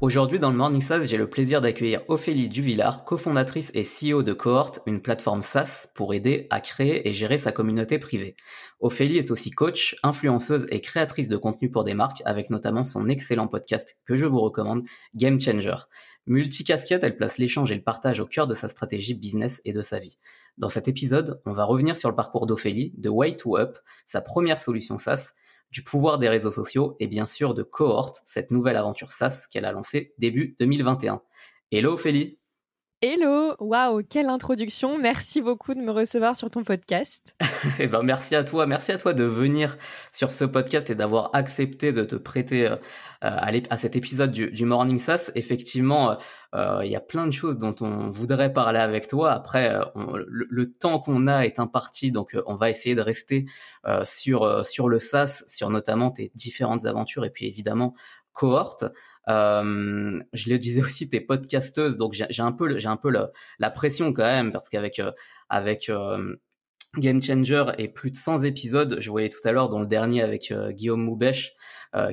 Aujourd'hui dans le Morning SaaS, j'ai le plaisir d'accueillir Ophélie Duvillard, cofondatrice et CEO de Cohort, une plateforme SaaS pour aider à créer et gérer sa communauté privée. Ophélie est aussi coach, influenceuse et créatrice de contenu pour des marques avec notamment son excellent podcast que je vous recommande, Game Changer. Multicasquette, elle place l'échange et le partage au cœur de sa stratégie business et de sa vie. Dans cet épisode, on va revenir sur le parcours d'Ophélie, de Way to Up, sa première solution SaaS, du pouvoir des réseaux sociaux et bien sûr de Cohort, cette nouvelle aventure SaaS qu'elle a lancée début 2021. Hello Ophélie Hello, waouh, quelle introduction. Merci beaucoup de me recevoir sur ton podcast. eh ben merci à toi, merci à toi de venir sur ce podcast et d'avoir accepté de te prêter euh, à, cet épisode du, Morning SaaS. Effectivement, euh, euh, il y a plein de choses dont on voudrait parler avec toi. Après, le, temps qu'on a est imparti, donc on va essayer de rester sur sur le SaaS, sur notamment tes différentes aventures et puis évidemment cohorte. Euh, je le disais aussi, t'es podcasteuse, donc j'ai un peu, j'ai un peu la, pression quand même parce qu'avec euh, euh, Game Changer et plus de 100 épisodes, je voyais tout à l'heure dans le dernier avec Guillaume Moubèche,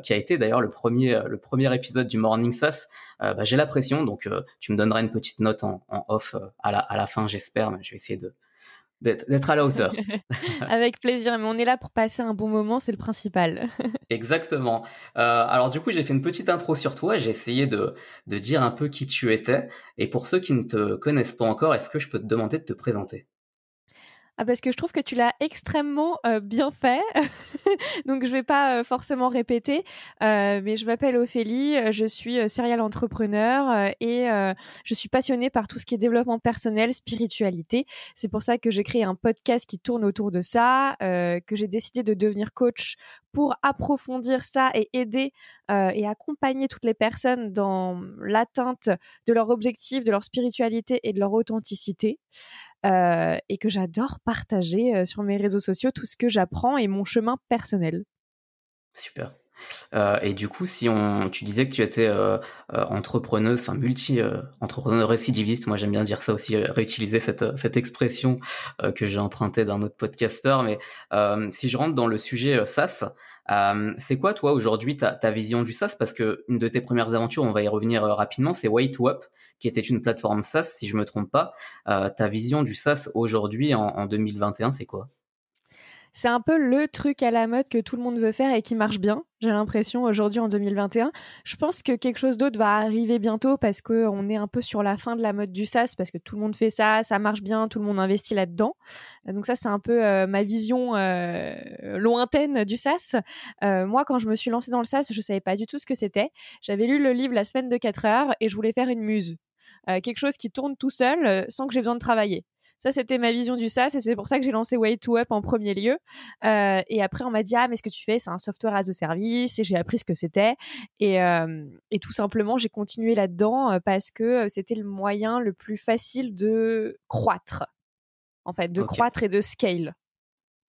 qui a été d'ailleurs le premier le premier épisode du Morning Sass. Bah, j'ai la pression, donc tu me donneras une petite note en, off à la fin, j'espère. Mais je vais essayer de d'être à la hauteur. Avec plaisir, mais on est là pour passer un bon moment, c'est le principal. Exactement. Euh, alors du coup, j'ai fait une petite intro sur toi, j'ai essayé de, de dire un peu qui tu étais. Et pour ceux qui ne te connaissent pas encore, est-ce que je peux te demander de te présenter? Ah, parce que je trouve que tu l'as extrêmement euh, bien fait. Donc je vais pas euh, forcément répéter, euh, mais je m'appelle Ophélie, je suis serial entrepreneur et je suis passionnée par tout ce qui est développement personnel, spiritualité. C'est pour ça que j'ai créé un podcast qui tourne autour de ça, que j'ai décidé de devenir coach pour approfondir ça et aider et accompagner toutes les personnes dans l'atteinte de leur objectif, de leur spiritualité et de leur authenticité. Euh, et que j'adore partager euh, sur mes réseaux sociaux tout ce que j'apprends et mon chemin personnel. Super. Euh, et du coup, si on, tu disais que tu étais euh, euh entrepreneuse, enfin multi euh, récidiviste, moi j'aime bien dire ça aussi, réutiliser cette cette expression que j'ai empruntée d'un autre podcasteur. Mais si je rentre dans le sujet SaaS, c'est quoi toi aujourd'hui ta, vision du SaaS? Parce que une de tes premières aventures, on va y revenir rapidement, c'est Way to qui était une plateforme SaaS, si je me trompe pas. ta vision du SaaS aujourd'hui en, en 2021, c'est quoi? C'est un peu le truc à la mode que tout le monde veut faire et qui marche bien. J'ai l'impression aujourd'hui en 2021. Je pense que quelque chose d'autre va arriver bientôt parce que on est un peu sur la fin de la mode du SaaS parce que tout le monde fait ça, ça marche bien, tout le monde investit là-dedans. Donc ça c'est un peu euh, ma vision euh, lointaine du SaaS. Euh, moi quand je me suis lancée dans le SaaS, je savais pas du tout ce que c'était. J'avais lu le livre La semaine de 4 heures et je voulais faire une muse. quelque chose qui tourne tout seul sans que j'ai besoin de travailler. Ça, c'était ma vision du SaaS et c'est pour ça que j'ai lancé Way to Up en premier lieu. Euh, et après, on m'a dit ah mais ce que tu fais, c'est un software as a service et j'ai appris ce que c'était et, euh, et tout simplement j'ai continué là-dedans euh, parce que c'était le moyen le plus facile de croître, en fait, de croître et de scale.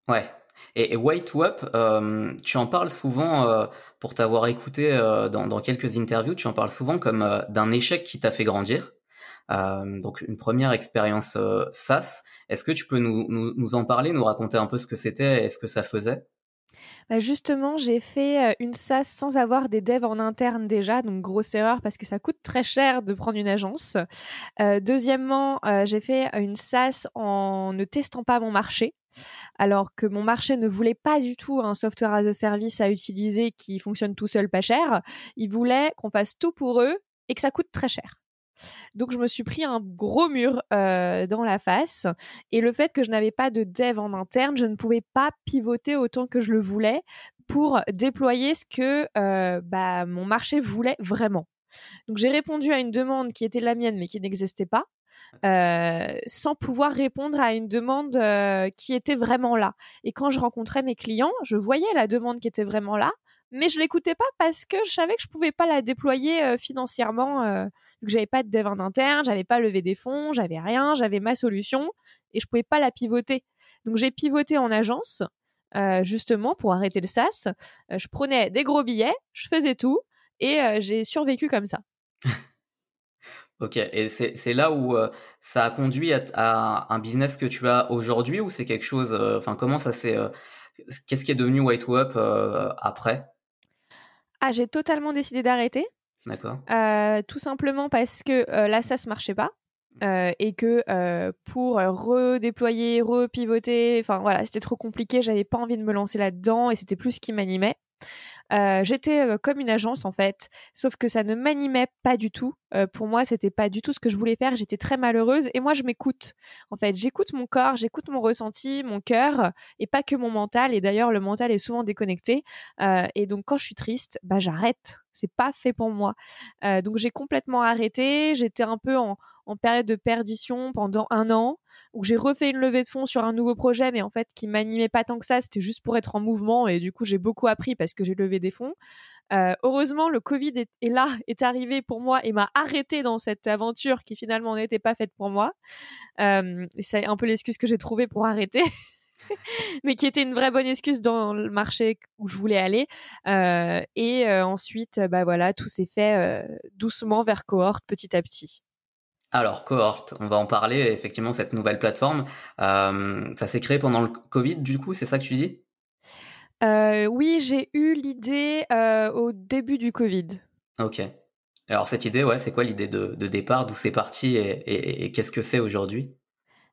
Ouais. Et, et Way to Up, euh, tu en parles souvent, pour t'avoir écouté dans, dans, quelques interviews, tu en parles souvent comme d'un échec qui t'a fait grandir? Euh, donc une première expérience euh, SaaS. Est-ce que tu peux nous, en parler, nous raconter un peu ce que c'était et ce que ça faisait? Bah justement, j'ai fait euh, une SaaS sans avoir des devs en interne déjà, donc grosse erreur parce que ça coûte très cher de prendre une agence. Deuxièmement, j'ai fait une SaaS en ne testant pas mon marché, alors que mon marché ne voulait pas du tout un software as a service à utiliser qui fonctionne tout seul pas cher. Ils voulaient qu'on fasse tout pour eux et que ça coûte très cher. Donc je me suis pris un gros mur euh, dans la face et le fait que je n'avais pas de dev en interne, je ne pouvais pas pivoter autant que je le voulais pour déployer ce que euh, bah, mon marché voulait vraiment. Donc j'ai répondu à une demande qui était la mienne mais qui n'existait pas. Euh, sans pouvoir répondre à une demande qui était vraiment là. Et quand je rencontrais mes clients, je voyais la demande qui était vraiment là, mais je l'écoutais pas parce que je savais que je pouvais pas la déployer financièrement, vu que j'avais pas de dev en interne, j'avais pas levé des fonds, j'avais rien, j'avais ma solution et je pouvais pas la pivoter. Donc j'ai pivoté en agence. justement pour arrêter le SaaS, je prenais des gros billets, je faisais tout et j'ai survécu comme ça. Ok, et c'est là où euh, ça a conduit à, un business que tu as aujourd'hui ou c'est quelque chose, euh, enfin comment ça s'est, euh, qu'est-ce qui est devenu White Up après? Ah, j'ai totalement décidé d'arrêter. D'accord. tout simplement parce que là, ça se marchait pas. et que pour redéployer, repivoter, enfin voilà, c'était trop compliqué, j'avais pas envie de me lancer là-dedans et c'était plus ce qui m'animait. Euh, j'étais euh, comme une agence en fait, sauf que ça ne m'animait pas du tout. Euh, pour moi, c'était pas du tout ce que je voulais faire. J'étais très malheureuse et moi, je m'écoute. En fait, j'écoute mon corps, j'écoute mon ressenti, mon cœur et pas que mon mental. Et d'ailleurs, le mental est souvent déconnecté. et donc, quand je suis triste, bah j'arrête. C'est pas fait pour moi. donc, j'ai complètement arrêté. J'étais un peu en en période de perdition pendant un an, où j'ai refait une levée de fonds sur un nouveau projet, mais en fait qui m'animait pas tant que ça, c'était juste pour être en mouvement, et du coup j'ai beaucoup appris parce que j'ai levé des fonds. Euh, heureusement, le Covid est, là, est arrivé pour moi et m'a arrêté dans cette aventure qui finalement n'était pas faite pour moi. Euh, c'est un peu l'excuse que j'ai trouvée pour arrêter. mais qui était une vraie bonne excuse dans le marché où je voulais aller. Euh, et ensuite, bah voilà, tout s'est fait doucement vers cohorte, petit à petit. Alors, Cohort, on va en parler, effectivement, cette nouvelle plateforme. Euh, ça s'est créé pendant le Covid, du coup, c'est ça que tu dis? Euh, Oui, j'ai eu l'idée euh, au début du Covid. Ok. Alors, cette idée, ouais, c'est quoi l'idée de, départ? D'où c'est parti et, qu'est-ce que c'est aujourd'hui?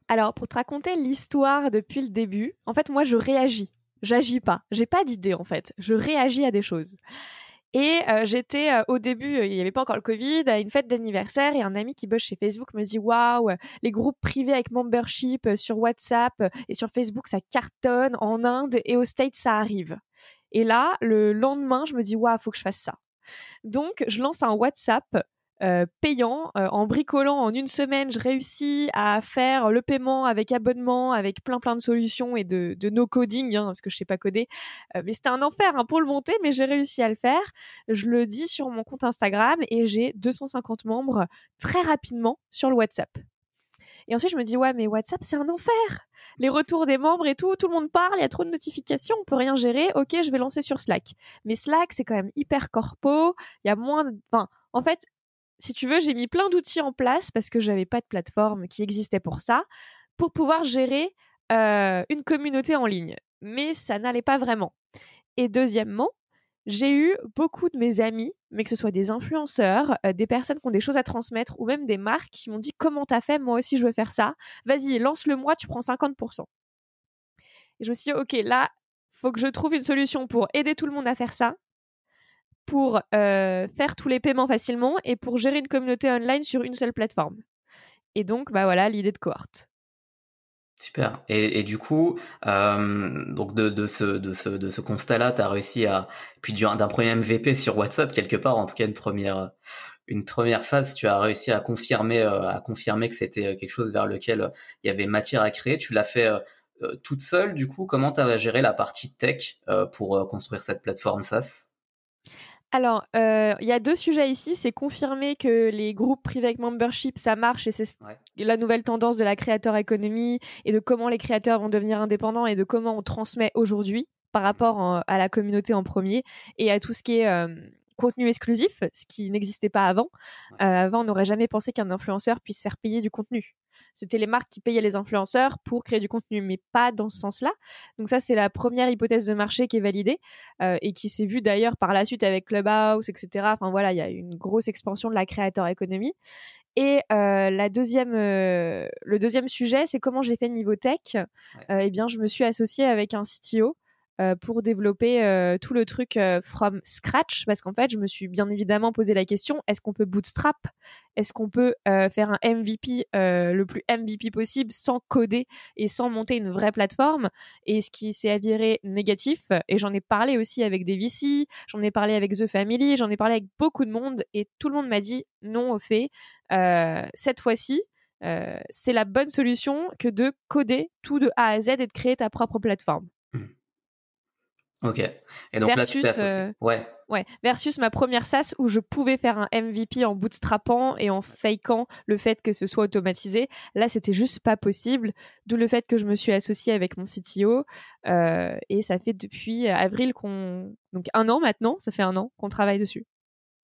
Alors, pour te raconter l'histoire depuis le début, en fait, moi, je réagis. J'agis pas. J'ai pas d'idée, en fait. Je réagis à des choses. Et euh, j'étais euh, au début, euh, il n'y avait pas encore le Covid, à une fête d'anniversaire et un ami qui bosse chez Facebook me dit waouh, les groupes privés avec membership sur WhatsApp et sur Facebook ça cartonne en Inde et aux States ça arrive. Et là, le lendemain, je me dis waouh, faut que je fasse ça. Donc, je lance un WhatsApp euh, payant. Euh, en bricolant en une semaine, je réussis à faire le paiement avec abonnement, avec plein plein de solutions et de, de no coding, hein, parce que je sais pas coder. Euh, mais c'était un enfer hein, pour le monter, mais j'ai réussi à le faire. Je le dis sur mon compte Instagram et j'ai 250 membres très rapidement sur le WhatsApp. Et ensuite, je me dis, ouais, mais WhatsApp, c'est un enfer. Les retours des membres et tout, tout le monde parle, il y a trop de notifications, on peut rien gérer. Ok, je vais lancer sur Slack. Mais Slack, c'est quand même hyper corpo. Il y a moins de, enfin, en fait, si tu veux, j'ai mis plein d'outils en place parce que j'avais pas de plateforme qui existait pour ça, pour pouvoir gérer euh, une communauté en ligne. Mais ça n'allait pas vraiment. Et deuxièmement, j'ai eu beaucoup de mes amis, mais que ce soit des influenceurs, euh, des personnes qui ont des choses à transmettre ou même des marques qui m'ont dit comment t'as fait, moi aussi je veux faire ça. Vas-y, lance-le moi, tu prends 50%. Et je me suis dit, ok, là, faut que je trouve une solution pour aider tout le monde à faire ça pour euh, faire tous les paiements facilement et pour gérer une communauté online sur une seule plateforme. Et donc, bah voilà, l'idée de cohorte. Super. Et, du coup, euh, donc de, ce, constat-là, tu as réussi à, puis d'un premier MVP sur WhatsApp quelque part, en tout cas une première, une première phase, tu as réussi à confirmer, euh, à confirmer que c'était quelque chose vers lequel il y avait matière à créer. Tu l'as fait toute seule, du coup, comment tu as géré la partie tech pour construire cette plateforme SaaS? Alors, euh, il y a deux sujets ici. C'est confirmer que les groupes privés avec membership, ça marche et c'est la nouvelle tendance de la créateur économie et de comment les créateurs vont devenir indépendants et de comment on transmet aujourd'hui par rapport à la communauté en premier et à tout ce qui est euh, contenu exclusif, ce qui n'existait pas avant. Euh, avant, on n'aurait jamais pensé qu'un influenceur puisse faire payer du contenu. C'était les marques qui payaient les influenceurs pour créer du contenu, mais pas dans ce sens-là. Donc ça, c'est la première hypothèse de marché qui est validée euh, et qui s'est vue d'ailleurs par la suite avec Clubhouse, etc. Enfin voilà, il y a une grosse expansion de la créateur économie. Et euh, la deuxième, euh, le deuxième sujet, c'est comment j'ai fait niveau tech. eh bien, je me suis associée avec un CTO euh, pour développer euh, tout le truc euh, from scratch. Parce qu'en fait je me suis bien évidemment posé la question est-ce qu'on peut bootstrap? Est-ce qu'on peut faire un MVP le plus MVP possible sans coder et sans monter une vraie plateforme? Et ce qui s'est avéré négatif et j'en ai parlé aussi avec des VC j'en ai parlé avec The Family j'en ai parlé avec beaucoup de monde et tout le monde m'a dit non au fait. Cette fois-ci c'est la bonne solution que de coder tout de A à Z et de créer ta propre plateforme. Ok. Et donc là, tu euh, Ouais. Ouais. Versus ma première SaaS où je pouvais faire un MVP en bootstrappant et en fakeant le fait que ce soit automatisé. Là, c'était juste pas possible. D'où le fait que je me suis associée avec mon CTO. Euh, et ça fait depuis avril qu'on. Donc un an maintenant, ça fait un an qu'on travaille dessus.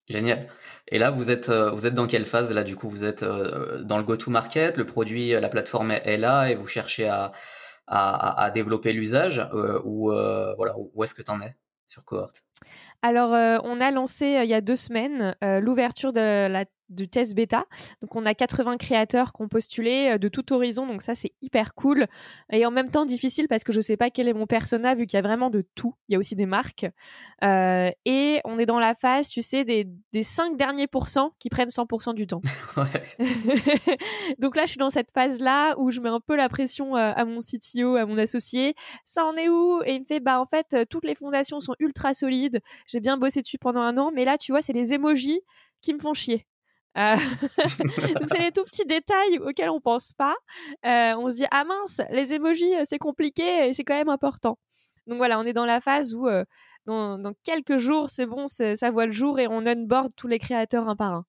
Génial. Et là, vous êtes, euh, vous êtes dans quelle phase? Là, du coup, vous êtes euh, dans le go-to-market, le produit, la plateforme est là et vous cherchez à à, développer l'usage euh, ou euh, voilà où est-ce que tu en es sur cohort Alors, euh, on a lancé il y a deux semaines l'ouverture de la du test bêta. Donc on a 80 créateurs qui ont postulé euh, de tout horizon, donc ça c'est hyper cool et en même temps difficile parce que je sais pas quel est mon persona vu qu'il y a vraiment de tout. Il y a aussi des marques euh, et on est dans la phase, tu sais, des, des 5 derniers pourcents qui prennent 100% du temps. donc là je suis dans cette phase là où je mets un peu la pression euh, à mon CTO, à mon associé. Ça en est où? Et il me fait bah en fait toutes les fondations sont ultra solides. J'ai bien bossé dessus pendant un an, mais là tu vois c'est les emojis qui me font chier. Euh, donc c'est les tout petits détails auxquels on pense pas. Euh, on se dit ah mince, les emojis euh, c'est compliqué et c'est quand même important. Donc voilà, on est dans la phase où dans, dans, quelques jours c'est bon, ça voit le jour et on onboard tous les créateurs un par un.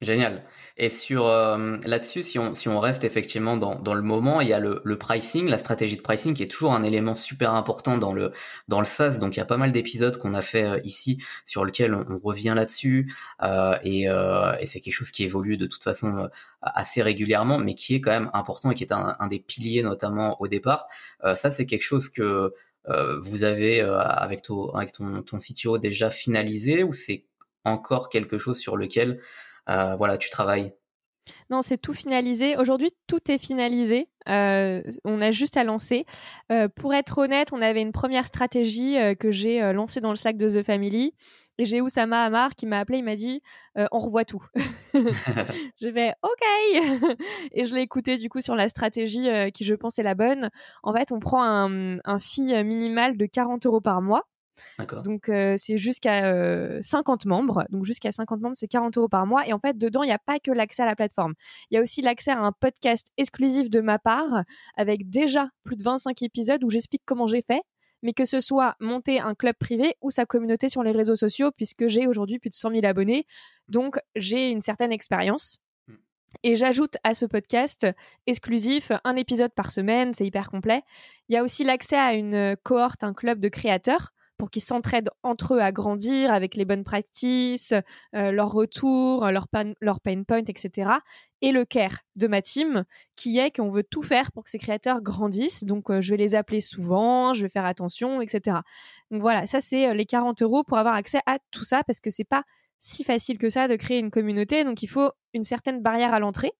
Génial. Et sur euh, là-dessus, si on si on reste effectivement dans dans le moment, il y a le, le pricing, la stratégie de pricing qui est toujours un élément super important dans le dans le SaaS. Donc il y a pas mal d'épisodes qu'on a fait euh, ici sur lequel on, revient là-dessus euh, et, euh, et c'est quelque chose qui évolue de toute façon assez régulièrement, mais qui est quand même important et qui est un, un des piliers notamment au départ. ça c'est quelque chose que vous avez avec ton avec ton ton CTO déjà finalisé ou c'est encore quelque chose sur lequel euh, voilà, tu travailles non, c'est tout finalisé. Aujourd'hui, tout est finalisé. Euh, on a juste à lancer. Euh, pour être honnête, on avait une première stratégie que j'ai lancée dans le sac de The Family. Et j'ai Oussama Amar qui m'a appelé, il m'a dit on revoit tout. j'ai fait ok et je l'ai écouté du coup sur la stratégie qui je pense est la bonne. En fait, on prend un, un fee minimal de 40 euros par mois donc euh, c'est jusqu'à 50 euh, membres. Donc jusqu'à 50 membres, c'est 40 euros par mois. Et en fait, dedans, il n'y a pas que l'accès à la plateforme. Il y a aussi l'accès à un podcast exclusif de ma part, avec déjà plus de 25 épisodes où j'explique comment j'ai fait. Mais que ce soit monter un club privé ou sa communauté sur les réseaux sociaux, puisque j'ai aujourd'hui plus de 100 000 abonnés. Donc j'ai une certaine expérience. Hmm. Et j'ajoute à ce podcast exclusif un épisode par semaine, c'est hyper complet. Il y a aussi l'accès à une cohorte, un club de créateurs pour qu'ils s'entraident entre eux à grandir avec les bonnes practices, euh, leurs retours, leur, leur pain point, etc. Et le care de ma team, qui est qu'on veut tout faire pour que ces créateurs grandissent. Donc, euh, je vais les appeler souvent, je vais faire attention, etc. Donc voilà, ça c'est euh, les 40 euros pour avoir accès à tout ça, parce que c'est pas si facile que ça de créer une communauté. Donc, il faut une certaine barrière à l'entrée.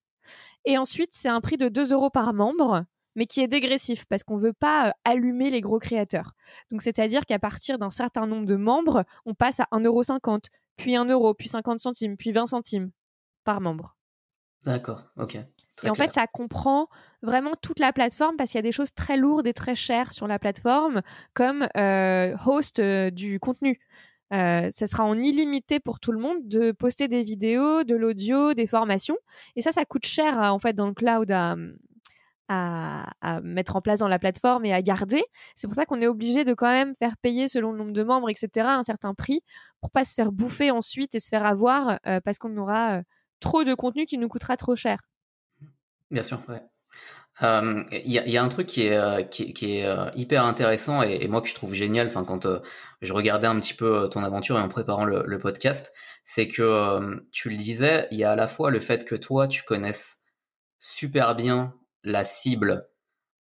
Et ensuite, c'est un prix de 2 euros par membre mais qui est dégressif parce qu'on veut pas euh, allumer les gros créateurs. Donc c'est-à-dire qu'à partir d'un certain nombre de membres, on passe à 1,50€, puis 1 euro, puis 50 centimes, puis 20 centimes par membre. D'accord, ok. et en fait, ça comprend vraiment toute la plateforme parce qu'il y a des choses très lourdes et très chères sur la plateforme, comme euh, host euh, du contenu. ça sera en illimité pour tout le monde de poster des vidéos, de l'audio, des formations. Et ça, ça coûte cher en fait dans le cloud à, à, mettre en place dans la plateforme et à garder. C'est pour ça qu'on est obligé de quand même faire payer selon le nombre de membres, etc., un certain prix pour pas se faire bouffer ensuite et se faire avoir euh, parce qu'on aura euh, trop de contenu qui nous coûtera trop cher. Bien sûr, ouais. Il y, a, un truc qui est, euh, qui, est hyper intéressant et, moi que je trouve génial. Enfin, quand je regardais un petit peu ton aventure et en préparant le podcast, c'est que tu le disais, il y a à la fois le fait que toi tu connaisses super bien la cible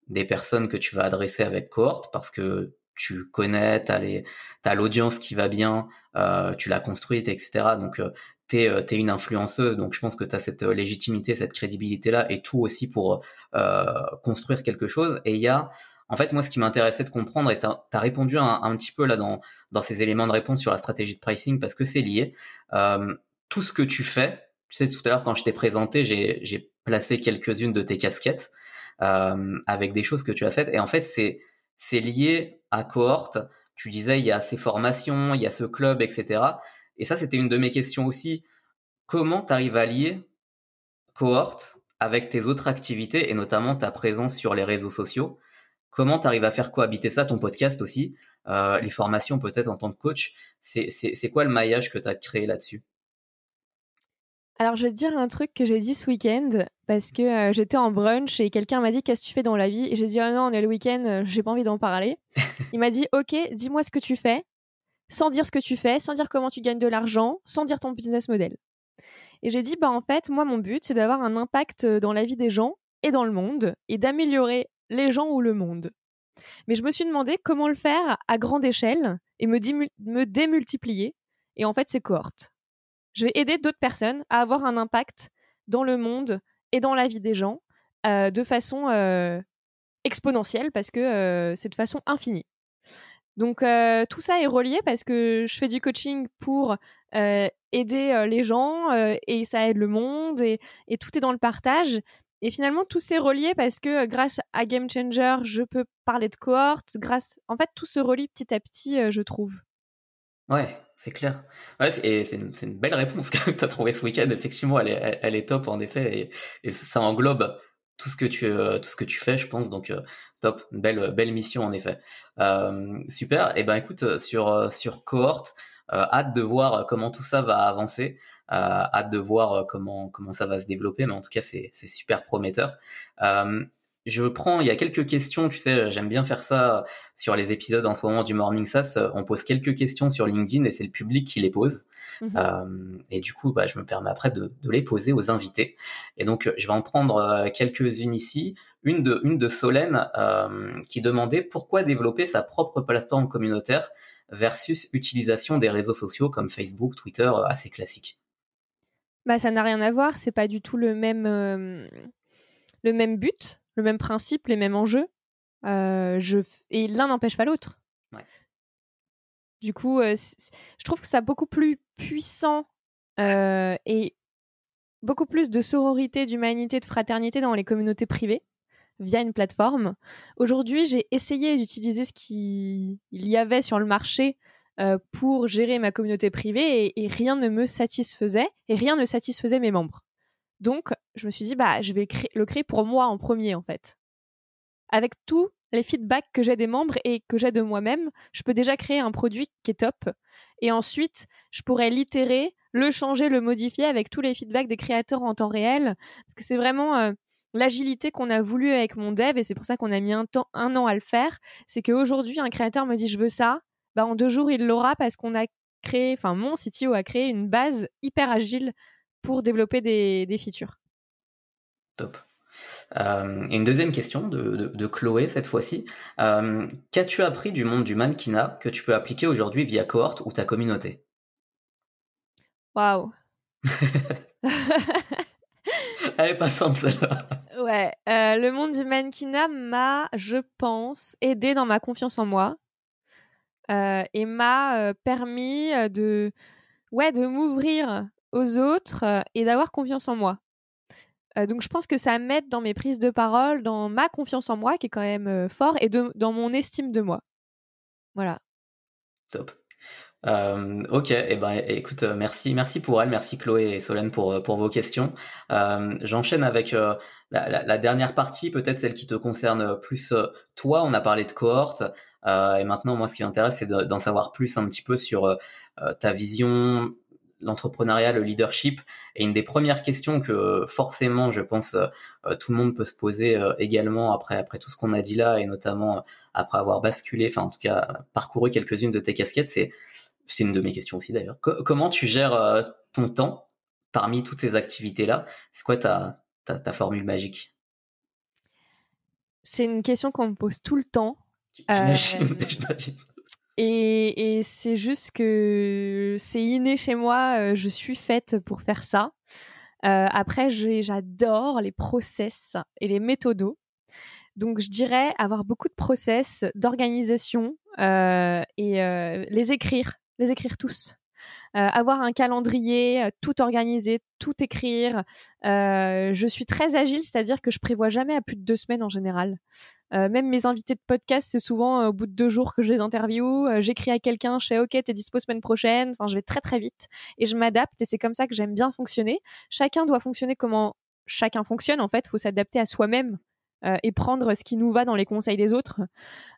des personnes que tu vas adresser avec cohorte parce que tu connais, tu as l'audience qui va bien, euh, tu l'as construite, etc. Donc, euh, tu es, euh, une influenceuse, donc je pense que tu as cette légitimité, cette crédibilité-là, et tout aussi pour construire quelque chose. Et il y a, en fait, moi, ce qui m'intéressait de comprendre, et tu as, répondu un, petit peu là dans, dans ces éléments de réponse sur la stratégie de pricing, parce que c'est lié. tout ce que tu fais, tu sais, tout à l'heure, quand je t'ai présenté, j'ai placer quelques-unes de tes casquettes euh, avec des choses que tu as faites. Et en fait, c'est c'est lié à cohorte. Tu disais, il y a ces formations, il y a ce club, etc. Et ça, c'était une de mes questions aussi. Comment tu arrives à lier cohorte avec tes autres activités et notamment ta présence sur les réseaux sociaux? Comment tu arrives à faire cohabiter ça, ton podcast aussi, les formations peut-être en tant que coach C'est quoi le maillage que tu as créé là-dessus? Alors, je vais te dire un truc que j'ai dit ce week-end parce que euh, j'étais en brunch et quelqu'un m'a dit Qu'est-ce que tu fais dans la vie? Et j'ai dit Oh non, on est le week-end, euh, j'ai pas envie d'en parler. Il m'a dit Ok, dis-moi ce que tu fais, sans dire ce que tu fais, sans dire comment tu gagnes de l'argent, sans dire ton business model. Et j'ai dit Bah, en fait, moi, mon but, c'est d'avoir un impact euh, dans la vie des gens et dans le monde et d'améliorer les gens ou le monde. Mais je me suis demandé comment le faire à grande échelle et me, me démultiplier. Et en fait, c'est cohorte je vais aider d'autres personnes à avoir un impact dans le monde et dans la vie des gens euh, de façon euh, exponentielle parce que euh, c'est de façon infinie. Donc tout ça est relié parce que je fais du coaching pour aider les gens et ça aide le monde et, tout est dans le partage. Et finalement, tout s'est relié parce que grâce à Game Changer, je peux parler de cohorte. Grâce, en fait, tout se relie petit à petit, je trouve. Ouais, c'est clair. C'est une, belle réponse que tu as trouvé ce week-end. Effectivement, elle est, top en effet, et, ça englobe tout ce que tu, euh, tout ce que tu fais, je pense. Donc euh, top, belle, mission en effet. Euh, super. Et eh ben écoute, sur sur cohorte, hâte de voir comment tout ça va avancer. hâte de voir comment ça va se développer, mais en tout cas c'est super prometteur. Je prends, il y a quelques questions, tu sais, j'aime bien faire ça sur les épisodes en ce moment du Morning SaaS. On pose quelques questions sur LinkedIn et c'est le public qui les pose. Mhm. Euh, et du coup, bah, je me permets après de, les poser aux invités. Et donc, je vais en prendre euh, quelques-unes ici. Une de, une de Solène euh, qui demandait pourquoi développer sa propre plateforme communautaire versus utilisation des réseaux sociaux comme Facebook, Twitter, assez classiques. Bah, ça n'a rien à voir. C'est pas du tout le même, le même but le même principe, les mêmes enjeux. Euh, je... Et l'un n'empêche pas l'autre. Du coup, euh, je trouve que ça beaucoup plus puissant euh, et beaucoup plus de sororité, d'humanité, de fraternité dans les communautés privées via une plateforme. Aujourd'hui, j'ai essayé d'utiliser ce qu'il y avait sur le marché pour gérer ma communauté privée et, rien ne me satisfaisait et rien ne satisfaisait mes membres. Donc, je me suis dit, bah, je vais le créer pour moi en premier, en fait. Avec tous les feedbacks que j'ai des membres et que j'ai de moi-même, je peux déjà créer un produit qui est top. Et ensuite, je pourrais l'itérer, le changer, le modifier avec tous les feedbacks des créateurs en temps réel. Parce que c'est vraiment euh, l'agilité qu'on a voulu avec mon dev et c'est pour ça qu'on a mis un, temps, un an à le faire. C'est qu'aujourd'hui, un créateur me dit, je veux ça. Bah, en deux jours, il l'aura parce qu'on a créé, enfin, mon CTO a créé une base hyper agile pour développer des, des features. Top. Euh, une deuxième question de, Chloé cette fois-ci. Euh, qu'as-tu appris du monde du mannequinat que tu peux appliquer aujourd'hui via cohorte ou ta communauté? Waouh Elle est pas simple celle-là. Ouais, euh, le monde du mannequinat m'a, je pense, aidé dans ma confiance en moi et m'a permis de, ouais, de m'ouvrir aux autres euh, et d'avoir confiance en moi. Euh, donc je pense que ça m'aide dans mes prises de parole, dans ma confiance en moi qui est quand même euh, fort et dans mon estime de moi. Voilà. Top. ok, et eh ben, écoute, merci, merci pour elle, merci Chloé et Solène pour pour vos questions. J'enchaîne avec la, dernière partie, peut-être celle qui te concerne plus toi. On a parlé de cohorte, et maintenant moi, ce qui m'intéresse, c'est d'en savoir plus un petit peu sur ta vision, l'entrepreneuriat, le leadership. Et une des premières questions que forcément, je pense, euh, tout le monde peut se poser euh, également après après tout ce qu'on a dit là, et notamment euh, après avoir basculé, enfin en tout cas parcouru quelques-unes de tes casquettes, c'est c'est une de mes questions aussi d'ailleurs. comment tu gères ton temps parmi toutes ces activités là C'est quoi ta, ta, ta formule magique? C'est une question qu'on me pose tout le temps. J'imagine. Et, c'est juste que c'est inné chez moi, euh, je suis faite pour faire ça. Euh, après, j'adore les process et les méthodos. Donc, je dirais avoir beaucoup de process, d'organisation euh, et les écrire, les écrire tous. Avoir un calendrier, tout organiser, tout écrire. je suis très agile, c'est-à-dire que je prévois jamais à plus de deux semaines en général. Euh, même mes invités de podcast, c'est souvent euh, au bout de deux jours que je les interviewe. Euh, j'écris à quelqu'un, je fais OK, t'es dispo semaine prochaine. Enfin, je vais très très vite et je m'adapte et c'est comme ça que j'aime bien fonctionner. Chacun doit fonctionner comment chacun fonctionne en fait. Faut s'adapter à soi-même et prendre ce qui nous va dans les conseils des autres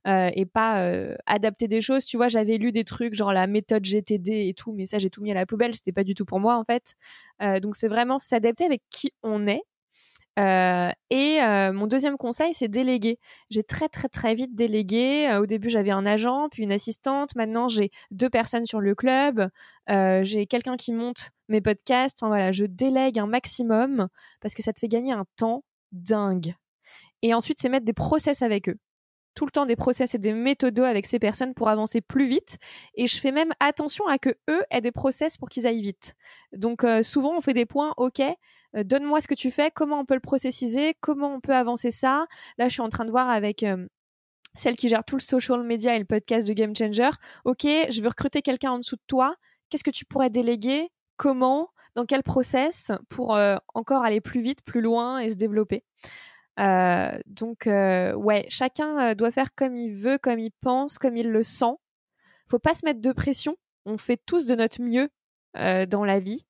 et pas adapter des choses. Tu vois, j'avais lu des trucs genre la méthode GTD et tout, mais ça j'ai tout mis à la poubelle, c'était pas du tout pour moi en fait. donc c'est vraiment s'adapter avec qui on est euh, et euh, mon deuxième conseil, c'est déléguer. J'ai très très très vite délégué. Euh, au début, j'avais un agent, puis une assistante. Maintenant, j'ai deux personnes sur le club. j'ai quelqu'un qui monte mes podcasts. Enfin, voilà, je délègue un maximum parce que ça te fait gagner un temps dingue. Et ensuite, c'est mettre des process avec eux tout le temps des process et des méthodos avec ces personnes pour avancer plus vite. Et je fais même attention à que eux aient des process pour qu'ils aillent vite. Donc souvent on fait des points, ok, euh, donne-moi ce que tu fais, comment on peut le processiser, comment on peut avancer ça? Là, je suis en train de voir avec euh, celle qui gère tout le social media et le podcast de Game Changer. Ok, je veux recruter quelqu'un en dessous de toi. Qu'est-ce que tu pourrais déléguer? Comment? Dans quel process? Pour euh, encore aller plus vite, plus loin et se développer Donc, ouais, chacun doit faire comme il veut, comme il pense, comme il le sent. Faut pas se mettre de pression. On fait tous de notre mieux dans la vie.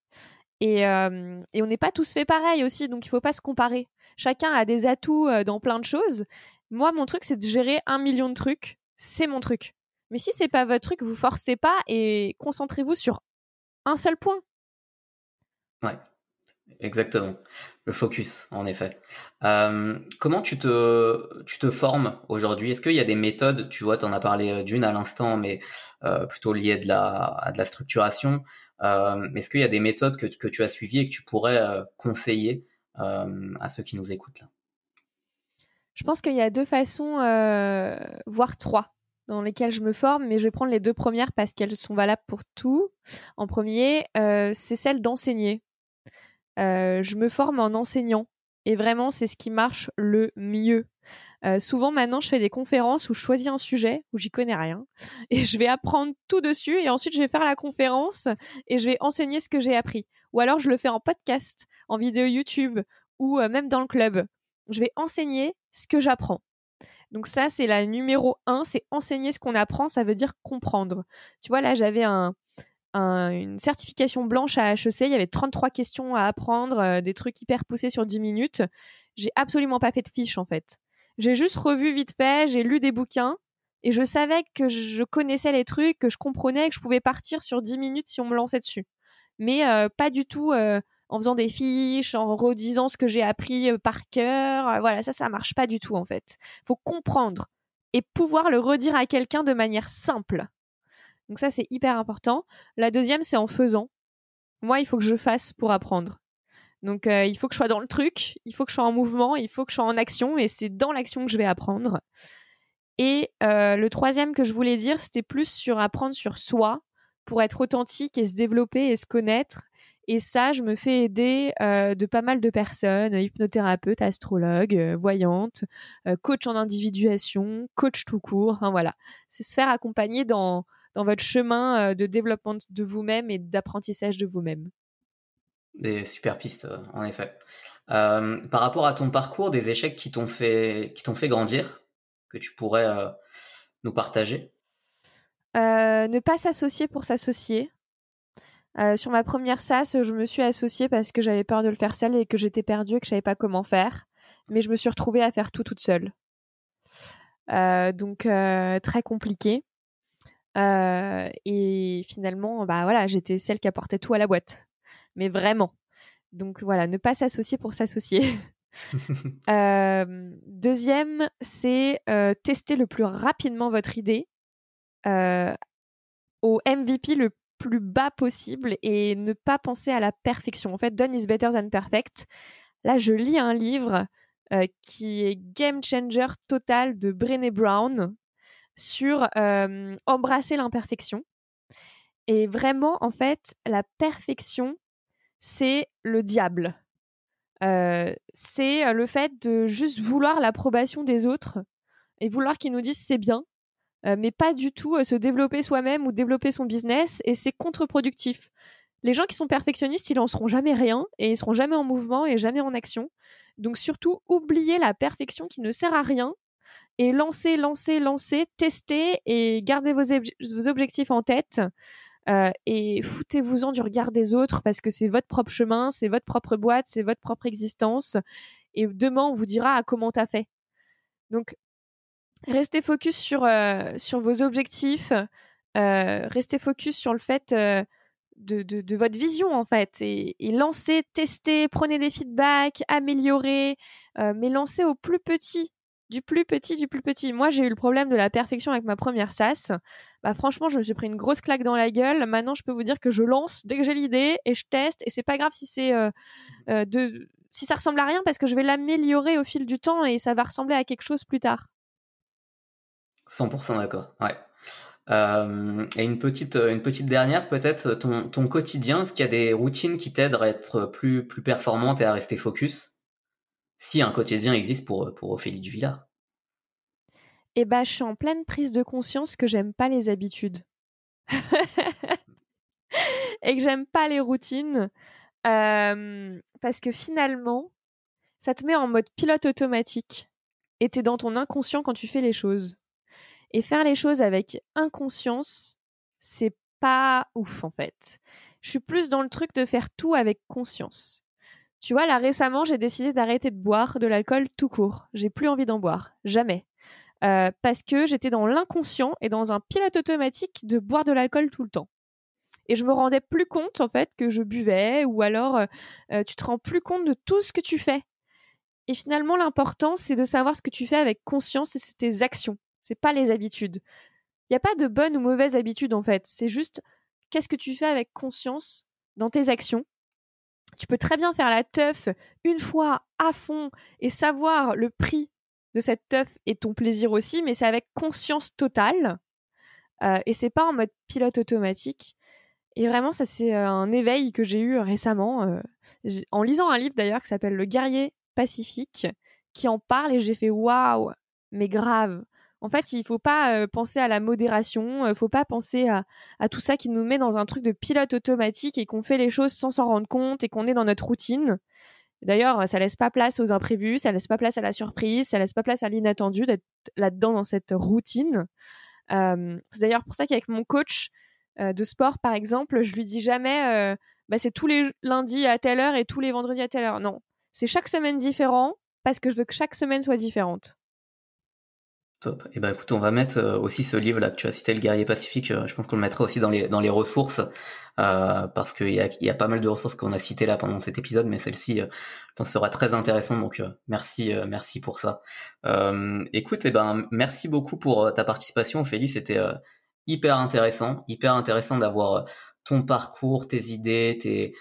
Et, et on n'est pas tous fait pareil aussi, donc il faut pas se comparer. Chacun a des atouts dans plein de choses. Moi, mon truc, c'est de gérer un million de trucs. C'est mon truc. Mais si c'est pas votre truc, vous forcez pas et concentrez-vous sur un seul point. Ouais, exactement. Le focus, en effet. comment tu te, tu te formes aujourd'hui? Est-ce qu'il y a des méthodes? Tu vois, tu en as parlé d'une à l'instant, mais plutôt liées de la, à de la structuration. Euh, Est-ce qu'il y a des méthodes que, que, tu as suivies et que tu pourrais euh, conseiller euh, à ceux qui nous écoutent là? Je pense qu'il y a deux façons, euh, voire trois, dans lesquelles je me forme, mais je vais prendre les deux premières parce qu'elles sont valables pour tout. En premier, c'est celle d'enseigner. Je me forme en enseignant. Et vraiment, c'est ce qui marche le mieux. Souvent maintenant, je fais des conférences où je choisis un sujet où j'y connais rien et je vais apprendre tout dessus et ensuite je vais faire la conférence et je vais enseigner ce que j'ai appris. Ou alors je le fais en podcast, en vidéo YouTube ou même dans le club. Je vais enseigner ce que j'apprends. Donc ça, c'est la numéro un, c'est enseigner ce qu'on apprend, ça veut dire comprendre. Tu vois, là, j'avais un, une certification blanche à HEC, il y avait 33 questions à apprendre, euh, des trucs hyper poussés sur 10 minutes. J'ai absolument pas fait de fiche en fait. J'ai juste revu vite fait, j'ai lu des bouquins et je savais que je connaissais les trucs, que je comprenais, que je pouvais partir sur 10 minutes si on me lançait dessus. Mais euh, pas du tout euh, en faisant des fiches, en redisant ce que j'ai appris euh, par cœur. Voilà, ça, ça marche pas du tout en fait. Faut comprendre et pouvoir le redire à quelqu'un de manière simple. Donc ça, c'est hyper important. La deuxième, c'est en faisant. Moi, il faut que je fasse pour apprendre. Donc euh, il faut que je sois dans le truc, il faut que je sois en mouvement, il faut que je sois en action, et c'est dans l'action que je vais apprendre. Et euh, le troisième que je voulais dire, c'était plus sur apprendre sur soi pour être authentique et se développer et se connaître. Et ça, je me fais aider euh, de pas mal de personnes, hypnothérapeutes, astrologues, voyantes, coach en individuation, coach tout court. Enfin, voilà, c'est se faire accompagner dans, dans votre chemin de développement de vous-même et d'apprentissage de vous-même? Des super pistes, en effet. Euh, par rapport à ton parcours, des échecs qui t'ont fait, qui t'ont fait grandir, que tu pourrais euh, nous partager? Ne pas s'associer pour s'associer. sur ma première SAS, je me suis associée parce que j'avais peur de le faire seule et que j'étais perdue et que je savais pas comment faire. Mais je me suis retrouvée à faire tout toute seule. donc très compliqué. Et finalement, bah voilà, j'étais celle qui apportait tout à la boîte mais vraiment. Donc voilà, ne pas s'associer pour s'associer. Euh, deuxième, c'est euh, tester le plus rapidement votre idée euh, au MVP le plus bas possible et ne pas penser à la perfection. En fait, done is better than perfect. Là, je lis un livre qui est Game Changer Total de Brené Brown sur embrasser l'imperfection. Et vraiment, en fait, la perfection, c'est le diable. C'est le fait de juste vouloir l'approbation des autres et vouloir qu'ils nous disent c'est bien, mais pas du tout se développer soi-même ou développer son business et c'est contre-productif. Les gens qui sont perfectionnistes, ils n'en seront jamais rien et ils seront jamais en mouvement et jamais en action. Donc surtout, oubliez la perfection qui ne sert à rien et lancez, lancez, lancez, testez et gardez vos objectifs en tête. Euh, et foutez-vous-en du regard des autres parce que c'est votre propre chemin, c'est votre propre boîte, c'est votre propre existence. Et demain, on vous dira ah, comment t'as fait? Donc, restez focus sur, euh, sur vos objectifs, euh, restez focus sur le fait de, de, votre vision, en fait, et lancez, testez, prenez des feedbacks, améliorez, mais lancez au plus petit du plus petit, du plus petit. Moi, j'ai eu le problème de la perfection avec ma première SAS. Bah, franchement, je me suis pris une grosse claque dans la gueule. Maintenant, je peux vous dire que je lance dès que j'ai l'idée et je teste. Et c'est pas grave si c'est de, si ça ressemble à rien parce que je vais l'améliorer au fil du temps et ça va ressembler à quelque chose plus tard. 100% d'accord. Ouais. Euh, et une petite, une petite dernière, peut-être ton, ton quotidien, est-ce qu'il y a des routines qui t'aident à être plus, plus performante et à rester focus? Si un quotidien existe pour, pour Ophélie Duvillard. Eh ben, je suis en pleine prise de conscience que j'aime pas les habitudes. et que j'aime pas les routines. Euh, parce que finalement, ça te met en mode pilote automatique et t'es dans ton inconscient quand tu fais les choses. Et faire les choses avec inconscience, c'est pas ouf en fait. Je suis plus dans le truc de faire tout avec conscience. Tu vois, là récemment, j'ai décidé d'arrêter de boire de l'alcool tout court. J'ai plus envie d'en boire, jamais. Euh, parce que j'étais dans l'inconscient et dans un pilote automatique de boire de l'alcool tout le temps et je me rendais plus compte en fait que je buvais ou alors euh, euh, tu te rends plus compte de tout ce que tu fais. Et finalement, l'important c'est de savoir ce que tu fais avec conscience et c'est tes actions, c'est pas les habitudes. Il n'y a pas de bonne ou mauvaise habitude en fait, c'est juste qu'est-ce que tu fais avec conscience dans tes actions. Tu peux très bien faire la teuf une fois à fond et savoir le prix de cette teuf et ton plaisir aussi, mais c'est avec conscience totale. Euh, et c'est pas en mode pilote automatique. Et vraiment, ça c'est euh, un éveil que j'ai eu récemment euh, en lisant un livre d'ailleurs qui s'appelle Le guerrier pacifique, qui en parle et j'ai fait waouh, mais grave. En fait, il faut pas euh, penser à la modération, il faut pas penser à, à, tout ça qui nous met dans un truc de pilote automatique et qu'on fait les choses sans s'en rendre compte et qu'on est dans notre routine. D'ailleurs, ça laisse pas place aux imprévus, ça laisse pas place à la surprise, ça laisse pas place à l'inattendu d'être là-dedans dans cette routine. c'est d'ailleurs pour ça qu'avec mon coach, euh, de sport, par exemple, je lui dis jamais euh, bah, c'est tous les lundis à telle heure et tous les vendredis à telle heure. Non, c'est chaque semaine différent parce que je veux que chaque semaine soit différente. Top. Et eh ben écoute, on va mettre euh, aussi ce livre là que tu as cité, le guerrier pacifique. je pense qu'on le mettra aussi dans les dans les ressources parce qu'il y a il y a pas mal de ressources qu'on a citées là pendant cet épisode, mais celle-ci, je pense, sera très intéressante. Donc merci merci pour ça. écoute, et eh ben merci beaucoup pour ta participation, Ophélie. C'était hyper intéressant, hyper intéressant d'avoir euh, ton parcours, tes idées, tes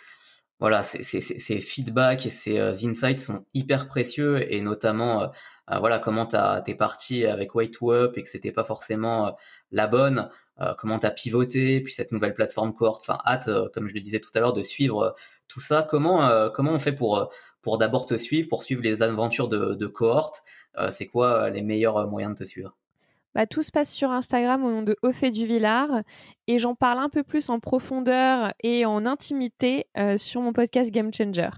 voilà, ces, ces, feedbacks et ces euh, insights sont hyper précieux et notamment euh, voilà comment t'es parti avec Way to Up et que c'était pas forcément la bonne, comment t'as pivoté, puis cette nouvelle plateforme cohorte. Enfin, hâte, comme je le disais tout à l'heure, de suivre tout ça. Comment comment on fait pour pour d'abord te suivre, pour suivre les aventures de, de cohorte? C'est quoi les meilleurs moyens de te suivre? Bah, tout se passe sur Instagram au nom de Ophé du Villard et j'en parle un peu plus en profondeur et en intimité euh, sur mon podcast Game Changer.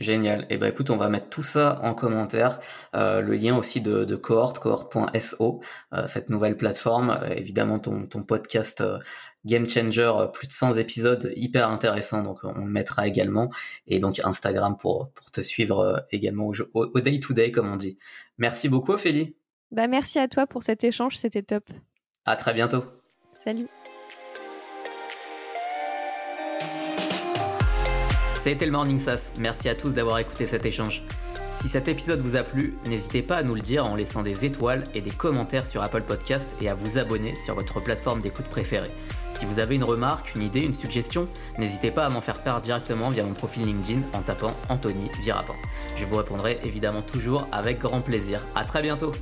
Génial. Et eh ben écoute, on va mettre tout ça en commentaire. Euh, le lien aussi de, de cohort, cohort.so, euh, cette nouvelle plateforme. évidemment, ton, ton podcast Game Changer, plus de 100 épisodes, hyper intéressant. Donc, on le mettra également. Et donc, Instagram pour, pour te suivre également au, au day to day, comme on dit. Merci beaucoup, Ophélie. Bah, merci à toi pour cet échange, c'était top. À très bientôt. Salut. C'était le Morning Sass. Merci à tous d'avoir écouté cet échange. Si cet épisode vous a plu, n'hésitez pas à nous le dire en laissant des étoiles et des commentaires sur Apple Podcast et à vous abonner sur votre plateforme d'écoute préférée. Si vous avez une remarque, une idée, une suggestion, n'hésitez pas à m'en faire part directement via mon profil LinkedIn en tapant Anthony Virapin. Je vous répondrai évidemment toujours avec grand plaisir. À très bientôt.